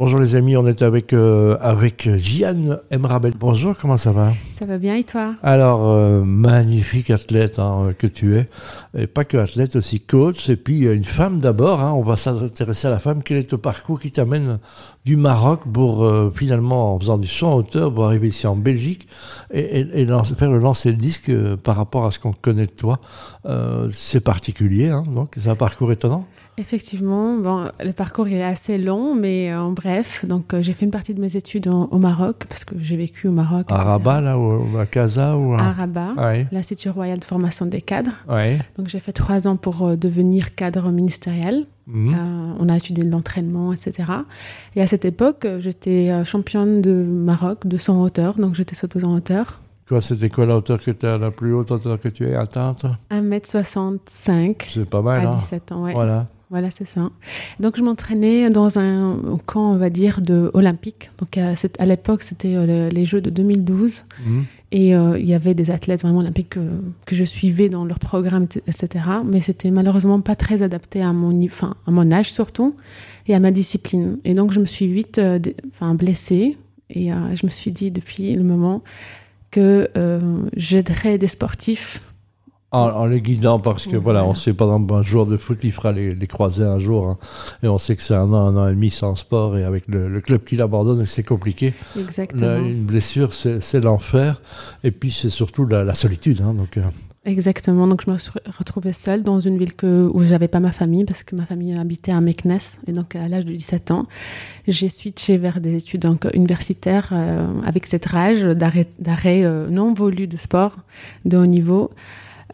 Bonjour les amis, on est avec, euh, avec Emrabel. Bonjour, comment ça va? Ça va bien et toi? Alors, euh, magnifique athlète hein, que tu es. Et pas que athlète, aussi coach. Et puis une femme d'abord, hein, on va s'intéresser à la femme. Quel est ton parcours qui t'amène du Maroc pour euh, finalement, en faisant du son hauteur, pour arriver ici en Belgique et, et, faire le lancer le disque par rapport à ce qu'on connaît de toi? C'est particulier, hein, donc c'est un parcours étonnant? Effectivement, bon, le parcours est assez long, mais euh, en bref, donc euh, j'ai fait une partie de mes études au Maroc parce que j'ai vécu au Maroc. À Rabat, là, ou à Casa ou à, Rabat, l'Institut royal de formation des cadres. Ouais. Donc j'ai fait trois ans pour euh, devenir cadre ministériel. Mhm. on a étudié l'entraînement, etc. Et à cette époque, j'étais championne de Maroc de 100 hauteur, donc j'étais sauteuse en hauteur. C'était quoi la hauteur que tu as, la plus haute hauteur que tu es atteinte 1m65. C'est pas mal, À 17 hein. ans, ouais. Voilà. Voilà, c'est ça. Donc, je m'entraînais dans un camp, on va dire, de olympique. Donc, à, à l'époque, c'était euh, les Jeux de 2012. Mhm. Et euh, il y avait des athlètes vraiment olympiques que, que, je suivais dans leur programme, etc. Mais c'était malheureusement pas très adapté à mon, enfin, à mon âge surtout et à ma discipline. Et donc, je me suis vite euh, enfin, blessée. Et je me suis dit depuis le moment que j'aiderais des sportifs en, les guidant, parce que voilà, on sait, par exemple, un joueur de foot, il fera les, les croisés un jour, hein. et on sait que c'est un an, un an et demi sans sport, et avec le, club qui l'abandonne, c'est compliqué. Exactement. une blessure, c'est l'enfer, et puis c'est surtout la, solitude. Hein, donc, euh. Exactement. Donc, je me suis retrouvée seule dans une ville que, où j'avais pas ma famille parce que ma famille habitait à Meknes. Et donc, à l'âge de 17 ans, j'ai switché vers des études donc, universitaires euh, avec cette rage d'arrêt euh, non voulu de sport de haut niveau.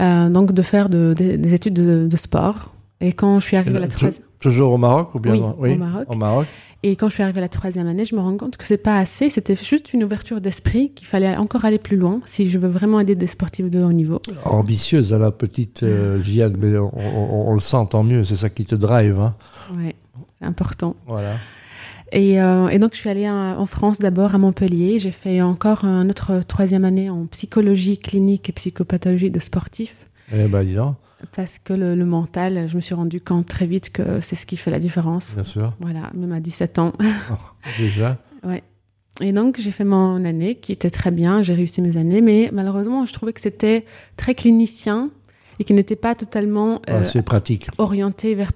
Euh, donc de faire des études de, sport. Et quand je suis arrivée à la troisième... Toujours au Maroc ou bien oui, au Maroc. Au Maroc. Et quand je suis arrivée à la troisième année, je me rends compte que c'est pas assez. C'était juste une ouverture d'esprit, qu'il fallait encore aller plus loin si je veux vraiment aider des sportifs de haut niveau. Ambitieuse à la petite euh, mais on, le sent tant mieux. C'est ça qui te drive. Hein. Oui, c'est important. Voilà. Euh, et, donc, je suis allée en France d'abord à Montpellier. J'ai fait encore une autre troisième année en psychologie clinique et psychopathologie de sportifs. Eh ben, dis Parce que le, mental, je me suis rendu compte très vite que c'est ce qui fait la différence. Bien sûr. Voilà, même à 17 ans. Oh, déjà Ouais. Et donc, j'ai fait mon année qui était très bien. J'ai réussi mes années, mais malheureusement, je trouvais que c'était très clinicien et qui n'était pas totalement ah, euh, pratique. orienté vers,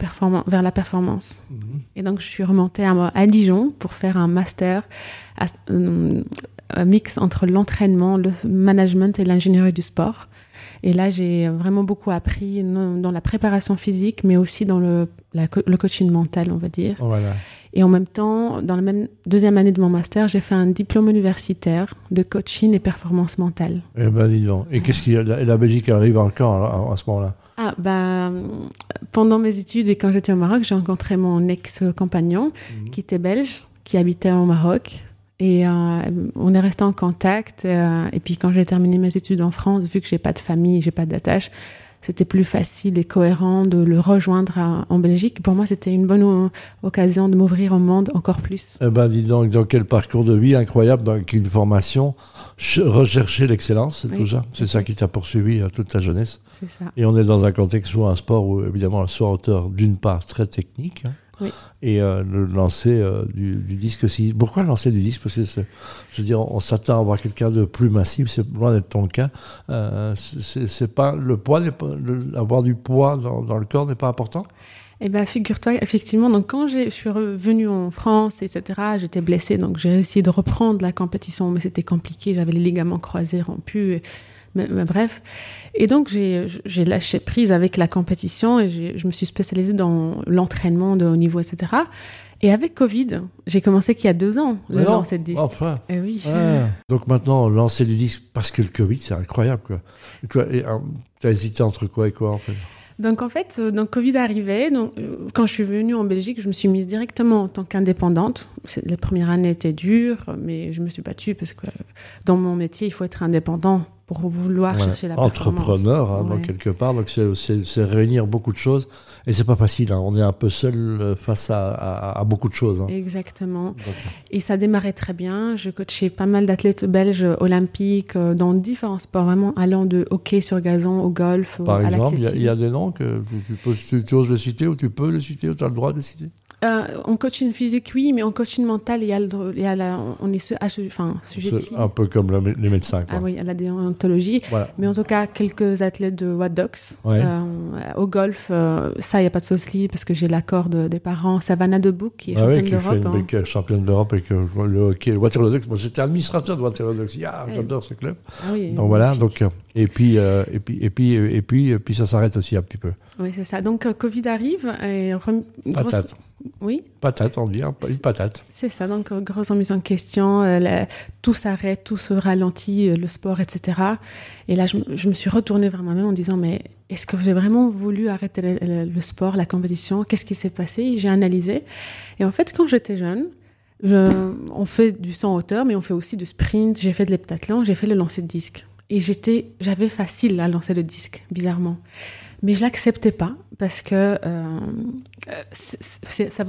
vers la performance. Mhm. Et donc, je suis remontée à, à, Dijon pour faire un master, euh, un mix entre l'entraînement, le management et l'ingénierie du sport. Et là, j'ai vraiment beaucoup appris dans la préparation physique, mais aussi dans le, le coaching mental, on va dire. Voilà. Et en même temps, dans la même deuxième année de mon master, j'ai fait un diplôme universitaire de coaching et performance mentale. Eh ben, dis donc. Et qu'est-ce qui, la, la Belgique arrive encore à, ce moment-là? Ah, bah, pendant mes études et quand j'étais au Maroc, j'ai rencontré mon ex-compagnon mhm. qui était belge, qui habitait au Maroc. Et euh, on est resté en contact. Euh, et puis quand j'ai terminé mes études en France, vu que j'ai pas de famille, j'ai pas d'attache, c'était plus facile et cohérent de le rejoindre en Belgique. Pour moi, c'était une bonne occasion de m'ouvrir au monde encore plus. Eh ben, dis donc, dans quel parcours de vie incroyable, dans une formation, rechercher l'excellence, c'est tout ça. C'est ça qui t'a poursuivi toute ta jeunesse. C'est ça. Et on est dans un contexte ou un sport où, évidemment, soit auteur, d'une part, très technique. Hein, et euh, le lancer euh, du, disque aussi. Pourquoi lancer du disque? Parce que, je veux dire, on s'attend à avoir quelqu'un de plus massif, c'est loin d'être ton cas. Euh, c'est pas le poids, avoir du poids dans, le corps n'est pas important? Eh bien, figure-toi, effectivement, donc quand je suis revenue en France, etc., j'étais blessée, donc j'ai essayé de reprendre la compétition, mais c'était compliqué, j'avais les ligaments croisés rompus. Mais, bref. Et donc, j'ai lâché prise avec la compétition et je me suis spécialisée dans l'entraînement de haut niveau, etc. Et avec Covid, j'ai commencé qu'il y a deux ans, le lancer de disque. Enfin. Et eh oui. Donc maintenant, lancer du disque, parce que le Covid, c'est incroyable, quoi. Euh, tu as hésité entre quoi et quoi, en fait? Donc en fait, euh, donc Covid arrivait. Donc, euh, quand je suis venue en Belgique, je me suis mise directement en tant qu'indépendante. Les premières années étaient dures, mais je me suis battue parce que dans mon métier, il faut être indépendant pour vouloir chercher la Entrepreneur, hein, quelque part. Donc, c'est réunir beaucoup de choses. Et c'est pas facile. Hein. On est un peu seul euh, face à, beaucoup de choses. Hein. Exactement. et ça démarrait très bien. Je coachais pas mal d'athlètes belges olympiques euh, dans différents sports, vraiment allant de hockey sur gazon au golf. Par exemple, il y, a des noms que tu, peux, tu, oses le citer ou tu peux le citer ou tu as le droit de le citer? Euh, en coaching physique, oui, mais en coaching mental, il y a, il y a la, on est su, enfin, sujet Un peu comme les médecins. Quoi. Ah oui, à la déontologie. Mais en tout cas, quelques athlètes de Wadox. Euh, au golf, euh, ça, il n'y a pas de souci parce que j'ai l'accord des parents. Savannah Debouc, qui est ah championne d'Europe. Oui, qui hein. championne d'Europe et que le hockey, le Waterloo Ducks. Moi, j'étais administrateur de Waterloo Ducks. Yeah, J'adore ce club. Ah oui, donc voilà, donc, et, puis, et, puis, et, puis, et, puis, et puis, ça s'arrête aussi un petit peu. Oui, c'est ça. Donc, Covid arrive et. Patate. Oui. Patate, on dit, une patate. C'est ça, donc euh, grosse remise en question, euh, tout s'arrête, tout se ralentit, euh, le sport, etc. Et là, je, me suis retournée vers moi-même en disant, mais est-ce que j'ai vraiment voulu arrêter le, sport, la compétition? Qu'est-ce qui s'est passé? J'ai analysé. Et en fait, quand j'étais jeune, on fait du 100 hauteur, mais on fait aussi du sprint, j'ai fait de l'heptathlon, j'ai fait le lancer de disque. Et j'étais, j'avais facile à lancer le disque, bizarrement mais je l'acceptais pas parce que euh, ça,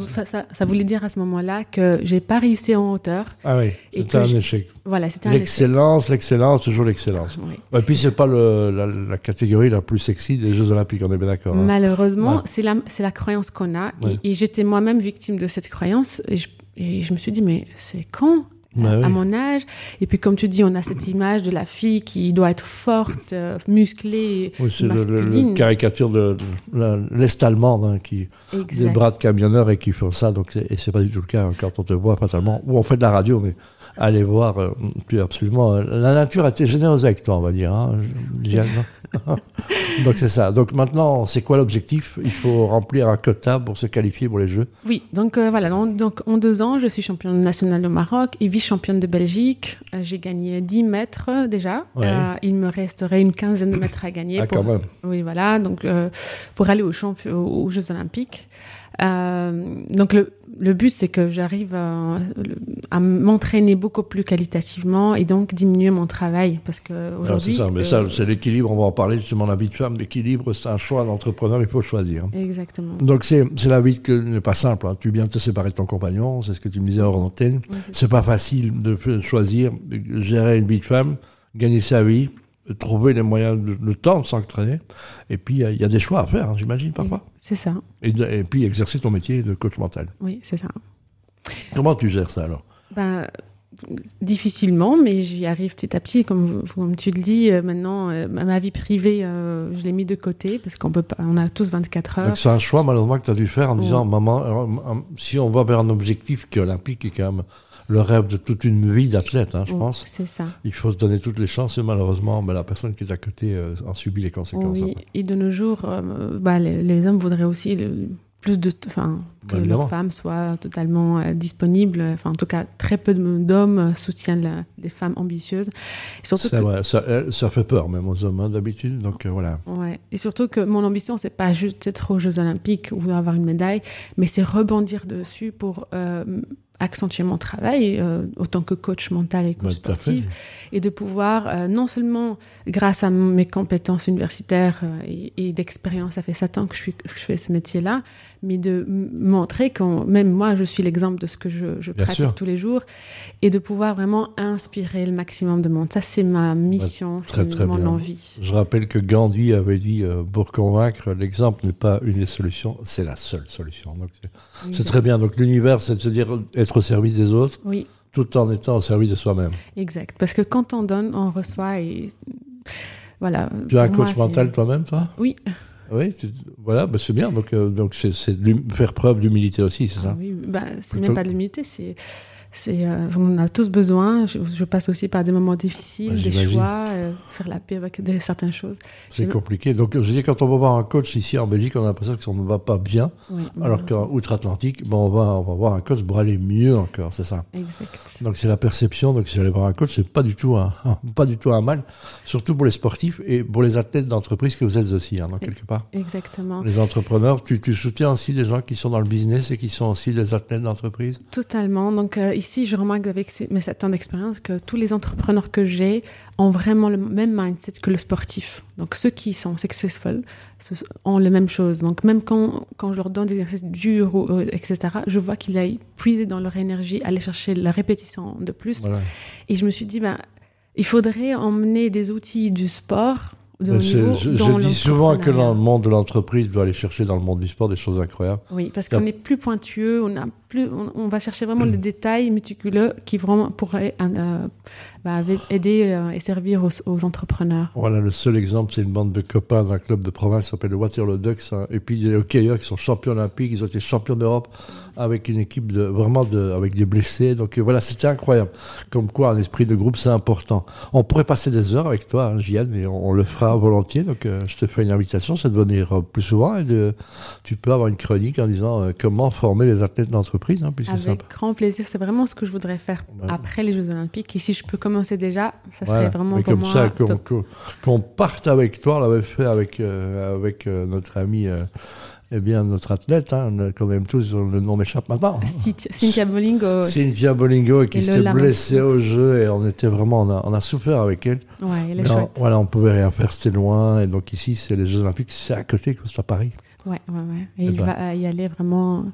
ça, voulait dire à ce moment-là que j'ai pas réussi en hauteur. Ah oui, c'était un échec. Voilà, c'était L'excellence, l'excellence, toujours l'excellence. Et puis c'est pas le, la, catégorie la plus sexy des Jeux Olympiques, on est bien d'accord. Hein. Malheureusement, c'est la, la croyance qu'on a, et, j'étais moi-même victime de cette croyance, et je, et je me suis dit mais c'est quand bah à mon âge. Et puis, comme tu dis, on a cette image de la fille qui doit être forte, euh, musclée, oui, c'est le, caricature de, l'Est allemande hein, qui des bras de camionneurs et qui font ça. Donc, et c'est pas du tout le cas hein, quand on te voit fatalement. Ou on fait de la radio, mais allez voir, euh, absolument. Euh, la nature a été généreuse avec toi, on va dire. Hein, donc c'est ça. Donc maintenant, c'est quoi l'objectif? Il faut remplir un quota pour se qualifier pour les Jeux? Oui, donc euh, voilà. Donc, en deux ans, je suis championne nationale au Maroc et vice-championne de Belgique. j'ai gagné 10 mètres déjà. il me resterait une quinzaine de mètres à gagner. Ah, quand même. Oui, voilà. Donc pour aller aux, aux Jeux Olympiques. Donc le, le but, c'est que j'arrive à, m'entraîner beaucoup plus qualitativement et donc diminuer mon travail. Parce que aujourd'hui. C'est ça, mais ça, euh, c'est l'équilibre. On va en parler justement, la vie de femme. L'équilibre, c'est un choix d'entrepreneur, il faut choisir. Exactement. Donc, c'est, la vie qui n'est pas simple. Hein. Tu viens de te séparer de ton compagnon, c'est ce que tu me disais hors antenne. c'est pas facile de choisir, de gérer une vie de femme, gagner sa vie trouver les moyens, de, le temps de s'entraîner. Et puis, il y, a des choix à faire, hein, j'imagine, parfois. C'est ça. Et, puis, exercer ton métier de coach mental. Oui, c'est ça. Comment tu gères ça alors? Ben, Difficilement, mais j'y arrive petit à petit. Comme, comme tu le dis, euh, maintenant, euh, ma vie privée, euh, je l'ai mis de côté parce qu'on peut pas, on a tous 24 heures. C'est un choix malheureusement que tu as dû faire en disant, maman, si on va vers un objectif qui est olympique, et quand même le rêve de toute une vie d'athlète, hein, je pense. C'est ça. Il faut se donner toutes les chances et malheureusement, ben, la personne qui est à côté euh, en subit les conséquences. Oui, et de nos jours, euh, bah, les, hommes voudraient aussi plus de, enfin, que bah, leurs femmes soient totalement euh, disponibles. Enfin, en tout cas, très peu d'hommes soutiennent les femmes ambitieuses. Et surtout vrai, ça, ça, fait peur même aux hommes hein, d'habitude. Donc voilà. Ouais. Et surtout que mon ambition, c'est pas juste être aux Jeux Olympiques ou avoir une médaille, mais c'est rebondir dessus pour accentuer mon travail euh, autant que coach mental et coach sportif et de pouvoir euh, non seulement grâce à mes compétences universitaires euh, et, d'expérience, ça fait sept ans que je, suis, je fais ce métier-là, mais de montrer que même moi je suis l'exemple de ce que je, je pratique tous les jours et de pouvoir vraiment inspirer le maximum de monde. Ça c'est ma mission, c'est mon envie. Je rappelle que Gandhi avait dit pour convaincre, l'exemple n'est pas une des solutions, c'est la seule solution. C'est très bien. Donc l'univers, c'est de se dire au service des autres, oui. tout en étant au service de soi-même. Exact. Parce que quand on donne, on reçoit et voilà. Tu as un coach mental toi-même, toi? Oui. Oui, voilà, bah c'est bien. Donc, euh, donc c'est faire preuve d'humilité aussi, c'est ça? Oui, bah, c'est même pas de l'humilité, c'est c'est, euh, on a tous besoin. Je, passe aussi par des moments difficiles, bah, des choix, euh, faire la paix avec certaines choses. C'est compliqué. Donc, je dis, quand on va voir un coach ici en Belgique, on a l'impression que ça ne va pas bien. alors qu'en outre-Atlantique, bon, on, va, on va voir un coach pour aller mieux encore, c'est ça. Exact. Donc, c'est la perception. Donc, si aller voir un coach, c'est pas du tout un, pas du tout un mal, surtout pour les sportifs et pour les athlètes d'entreprise que vous êtes aussi, hein, quelque part. Exactement. Les entrepreneurs, tu, tu, soutiens aussi des gens qui sont dans le business et qui sont aussi des athlètes d'entreprise? Totalement. Donc, euh, ici, je remarque avec mes 7 ans d'expérience que tous les entrepreneurs que j'ai ont vraiment le même mindset que le sportif. Donc, ceux qui sont successful ont la même chose. Donc, même quand, quand je leur donne des exercices durs, euh, etc., je vois qu'ils aillent puiser dans leur énergie, aller chercher la répétition de plus. Et je me suis dit, ben, il faudrait emmener des outils du sport de haut niveau. Je, je dis souvent que le monde de l'entreprise doit aller chercher dans le monde du sport des choses incroyables. Oui, parce qu'on est plus pointueux, on, a plus, on, va chercher vraiment les détails méticuleux qui vraiment pourraient euh, bah, aider euh, et servir aux, entrepreneurs. Voilà, le seul exemple, c'est une bande de copains d'un club de province qui s'appelle le Waterloo Ducks, hein, et puis des hockeyeurs qui sont champions olympiques, ils ont été champions d'Europe avec une équipe de vraiment de, avec des blessés. Donc euh, voilà, c'était incroyable. Comme quoi, un esprit de groupe, c'est important. On pourrait passer des heures avec toi, hein, mais on, le fera volontiers. Donc euh, je te fais une invitation, c'est de venir plus souvent et de, tu peux avoir une chronique en disant comment former les athlètes d'entreprise. Hein, avec grand plaisir, c'est vraiment ce que je voudrais faire après les Jeux Olympiques. Et si je peux déjà, ça serait vraiment Mais pour comme ça, qu'on parte avec toi, on l'avait fait avec, euh, avec euh, notre ami. Euh, eh bien, notre athlète, hein, qu'on aime tous, le nom m'échappe maintenant. Cynthia Bolingo. Cynthia Bolingo, qui s'était blessée au jeu, et on était vraiment, on a, on a souffert avec elle. Ouais, elle est chouette. On, voilà, on pouvait rien faire, c'était loin, et donc ici, c'est les Jeux Olympiques, c'est à côté, c'est à Paris. Ouais, ouais, ouais. Et, eh il ben. va y aller vraiment.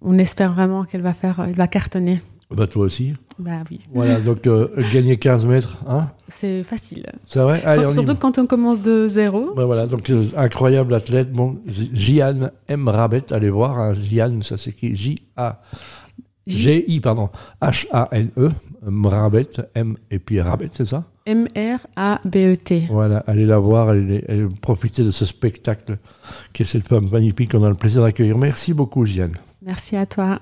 On espère vraiment qu'elle va faire, elle va cartonner. Bah toi aussi. Bah oui. Voilà, donc euh, gagner 15 mètres, hein C'est facile. C'est vrai? Surtout quand on commence de zéro. Bah voilà, donc euh, incroyable athlète. Bon, Jian M. Rabet, allez voir. Hein, Jian, ça s'écrit J-A. G-I, pardon. H-A-N-E. Mrabet, M et puis Rabet, c'est ça? M-R-A-B-E-T. Voilà, allez la voir, allez, profiter de ce spectacle qui est cette femme magnifique qu'on a le plaisir d'accueillir. Merci beaucoup, Jian. Merci à toi.